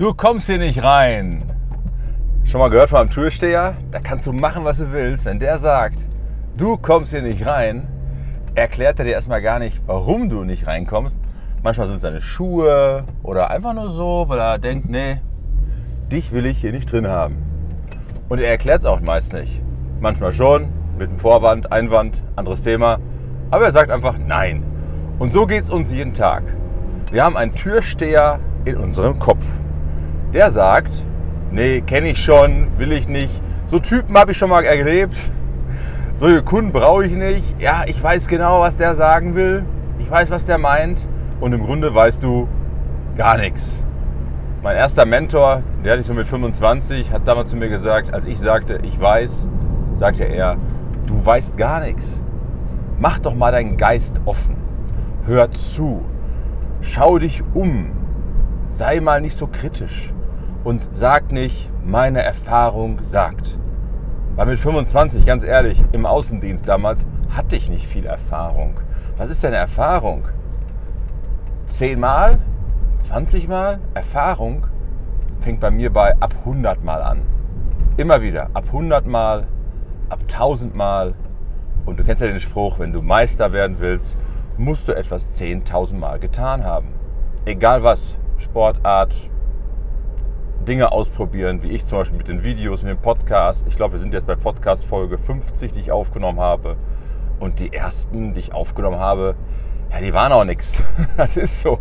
Du kommst hier nicht rein. Schon mal gehört von einem Türsteher? Da kannst du machen, was du willst. Wenn der sagt, du kommst hier nicht rein, erklärt er dir erstmal gar nicht, warum du nicht reinkommst. Manchmal sind es deine Schuhe oder einfach nur so, weil er denkt, nee, dich will ich hier nicht drin haben. Und er erklärt es auch meist nicht. Manchmal schon, mit einem Vorwand, Einwand, anderes Thema. Aber er sagt einfach nein. Und so geht es uns jeden Tag. Wir haben einen Türsteher in unserem Kopf. Der sagt, nee, kenne ich schon, will ich nicht. So Typen habe ich schon mal erlebt. Solche Kunden brauche ich nicht. Ja, ich weiß genau, was der sagen will. Ich weiß, was der meint. Und im Grunde weißt du gar nichts. Mein erster Mentor, der hatte ich so mit 25, hat damals zu mir gesagt, als ich sagte, ich weiß, sagte er, du weißt gar nichts. Mach doch mal deinen Geist offen. Hör zu. Schau dich um. Sei mal nicht so kritisch und sag nicht, meine Erfahrung sagt. Weil mit 25, ganz ehrlich, im Außendienst damals hatte ich nicht viel Erfahrung. Was ist denn Erfahrung? Zehnmal? 20 Mal? Erfahrung fängt bei mir bei ab 100 Mal an. Immer wieder. Ab 100 Mal, ab 1000 Mal. Und du kennst ja den Spruch, wenn du Meister werden willst, musst du etwas 10.000 Mal getan haben. Egal was, Sportart, Dinge ausprobieren, wie ich zum Beispiel mit den Videos, mit dem Podcast. Ich glaube, wir sind jetzt bei Podcast Folge 50, die ich aufgenommen habe. Und die ersten, die ich aufgenommen habe, ja, die waren auch nichts. Das ist so.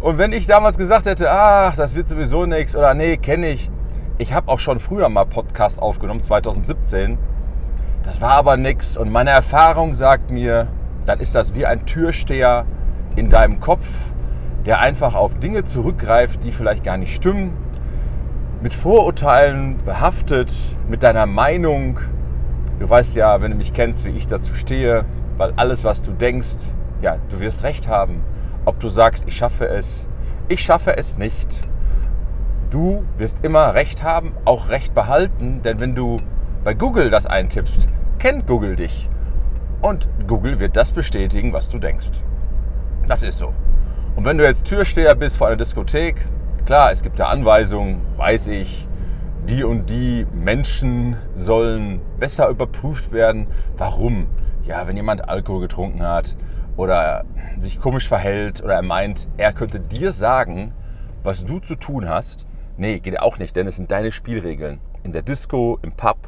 Und wenn ich damals gesagt hätte, ach, das wird sowieso nichts oder nee, kenne ich. Ich habe auch schon früher mal Podcast aufgenommen, 2017. Das war aber nichts. Und meine Erfahrung sagt mir, dann ist das wie ein Türsteher in deinem Kopf, der einfach auf Dinge zurückgreift, die vielleicht gar nicht stimmen, mit Vorurteilen behaftet, mit deiner Meinung. Du weißt ja, wenn du mich kennst, wie ich dazu stehe, weil alles, was du denkst, ja, du wirst recht haben. Ob du sagst, ich schaffe es, ich schaffe es nicht. Du wirst immer recht haben, auch recht behalten, denn wenn du bei Google das eintippst, kennt Google dich. Und Google wird das bestätigen, was du denkst. Das ist so. Und wenn du jetzt Türsteher bist vor einer Diskothek, Klar, es gibt da Anweisungen, weiß ich, die und die Menschen sollen besser überprüft werden. Warum? Ja, wenn jemand Alkohol getrunken hat oder sich komisch verhält oder er meint, er könnte dir sagen, was du zu tun hast. Nee, geht auch nicht, denn es sind deine Spielregeln. In der Disco, im Pub,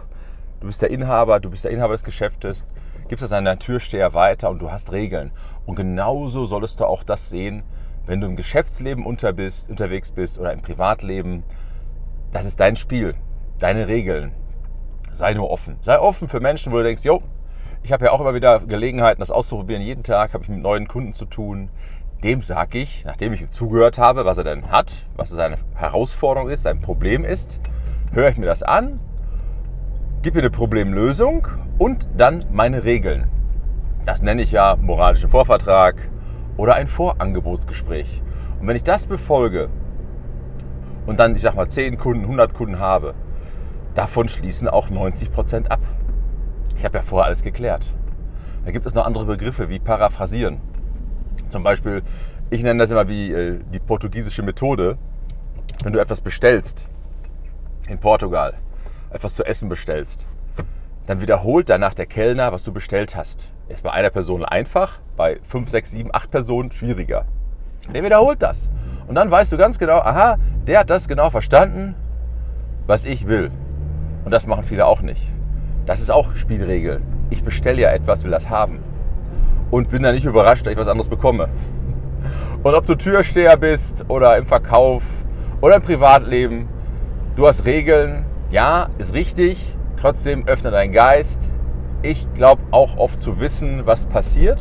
du bist der Inhaber, du bist der Inhaber des Geschäftes, gibst das an deinen Türsteher weiter und du hast Regeln. Und genauso solltest du auch das sehen, wenn du im Geschäftsleben unter bist, unterwegs bist oder im Privatleben, das ist dein Spiel, deine Regeln. Sei nur offen. Sei offen für Menschen, wo du denkst, jo, ich habe ja auch immer wieder Gelegenheiten, das auszuprobieren. Jeden Tag habe ich mit neuen Kunden zu tun. Dem sage ich, nachdem ich ihm zugehört habe, was er denn hat, was seine Herausforderung ist, sein Problem ist, höre ich mir das an, gebe mir eine Problemlösung und dann meine Regeln. Das nenne ich ja moralischen Vorvertrag, oder ein Vorangebotsgespräch. Und wenn ich das befolge und dann, ich sag mal, 10 Kunden, 100 Kunden habe, davon schließen auch 90 Prozent ab. Ich habe ja vorher alles geklärt. Da gibt es noch andere Begriffe wie paraphrasieren. Zum Beispiel, ich nenne das immer wie äh, die portugiesische Methode. Wenn du etwas bestellst in Portugal, etwas zu essen bestellst, dann wiederholt danach der Kellner, was du bestellt hast. Ist bei einer Person einfach, bei 5, 6, 7, 8 Personen schwieriger. Der wiederholt das. Und dann weißt du ganz genau, aha, der hat das genau verstanden, was ich will. Und das machen viele auch nicht. Das ist auch Spielregel. Ich bestelle ja etwas, will das haben. Und bin dann nicht überrascht, dass ich was anderes bekomme. Und ob du Türsteher bist oder im Verkauf oder im Privatleben, du hast Regeln. Ja, ist richtig. Trotzdem öffne deinen Geist, ich glaube auch oft zu wissen, was passiert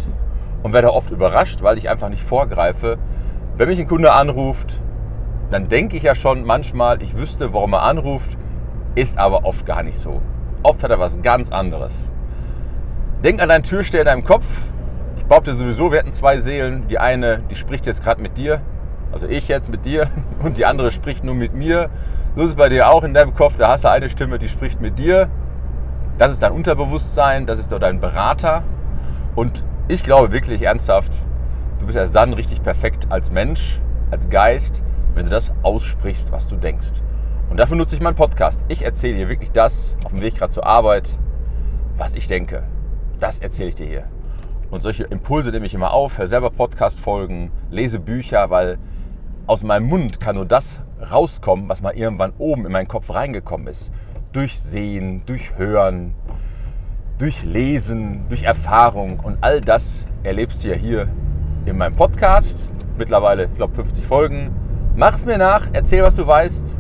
und werde oft überrascht, weil ich einfach nicht vorgreife. Wenn mich ein Kunde anruft, dann denke ich ja schon manchmal, ich wüsste, warum er anruft, ist aber oft gar nicht so. Oft hat er was ganz anderes. Denk an deinen Türsteher in deinem Kopf. Ich behaupte sowieso, wir hatten zwei Seelen. Die eine, die spricht jetzt gerade mit dir, also ich jetzt mit dir, und die andere spricht nur mit mir. So ist es bei dir auch in deinem Kopf. Da hast du eine Stimme, die spricht mit dir das ist dein Unterbewusstsein, das ist dein Berater. Und ich glaube wirklich ernsthaft, du bist erst dann richtig perfekt als Mensch, als Geist, wenn du das aussprichst, was du denkst. Und dafür nutze ich meinen Podcast. Ich erzähle dir wirklich das auf dem Weg gerade zur Arbeit, was ich denke. Das erzähle ich dir hier. Und solche Impulse nehme ich immer auf, höre selber Podcast-Folgen, lese Bücher, weil aus meinem Mund kann nur das rauskommen, was mal irgendwann oben in meinen Kopf reingekommen ist. Durch Sehen, durch Hören, durch Lesen, durch Erfahrung. Und all das erlebst du ja hier in meinem Podcast. Mittlerweile, ich glaube, 50 Folgen. Mach es mir nach, erzähl, was du weißt.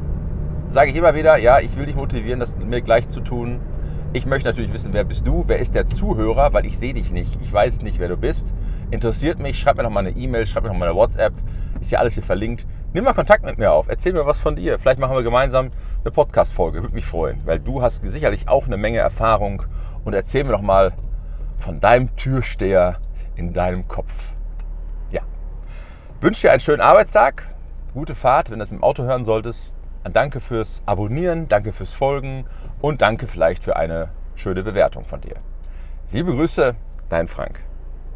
Sage ich immer wieder, ja, ich will dich motivieren, das mir gleich zu tun. Ich möchte natürlich wissen, wer bist du, wer ist der Zuhörer, weil ich sehe dich nicht. Ich weiß nicht, wer du bist. Interessiert mich, schreib mir noch mal eine E-Mail, schreib mir noch mal eine WhatsApp. Ist ja alles hier verlinkt. Nimm mal Kontakt mit mir auf. Erzähl mir was von dir. Vielleicht machen wir gemeinsam eine Podcast-Folge. Würde mich freuen, weil du hast sicherlich auch eine Menge Erfahrung. Und erzähl mir doch mal von deinem Türsteher in deinem Kopf. Ja. Wünsche dir einen schönen Arbeitstag. Gute Fahrt, wenn du das dem Auto hören solltest. Danke fürs Abonnieren, danke fürs Folgen und danke vielleicht für eine schöne Bewertung von dir. Liebe Grüße, dein Frank.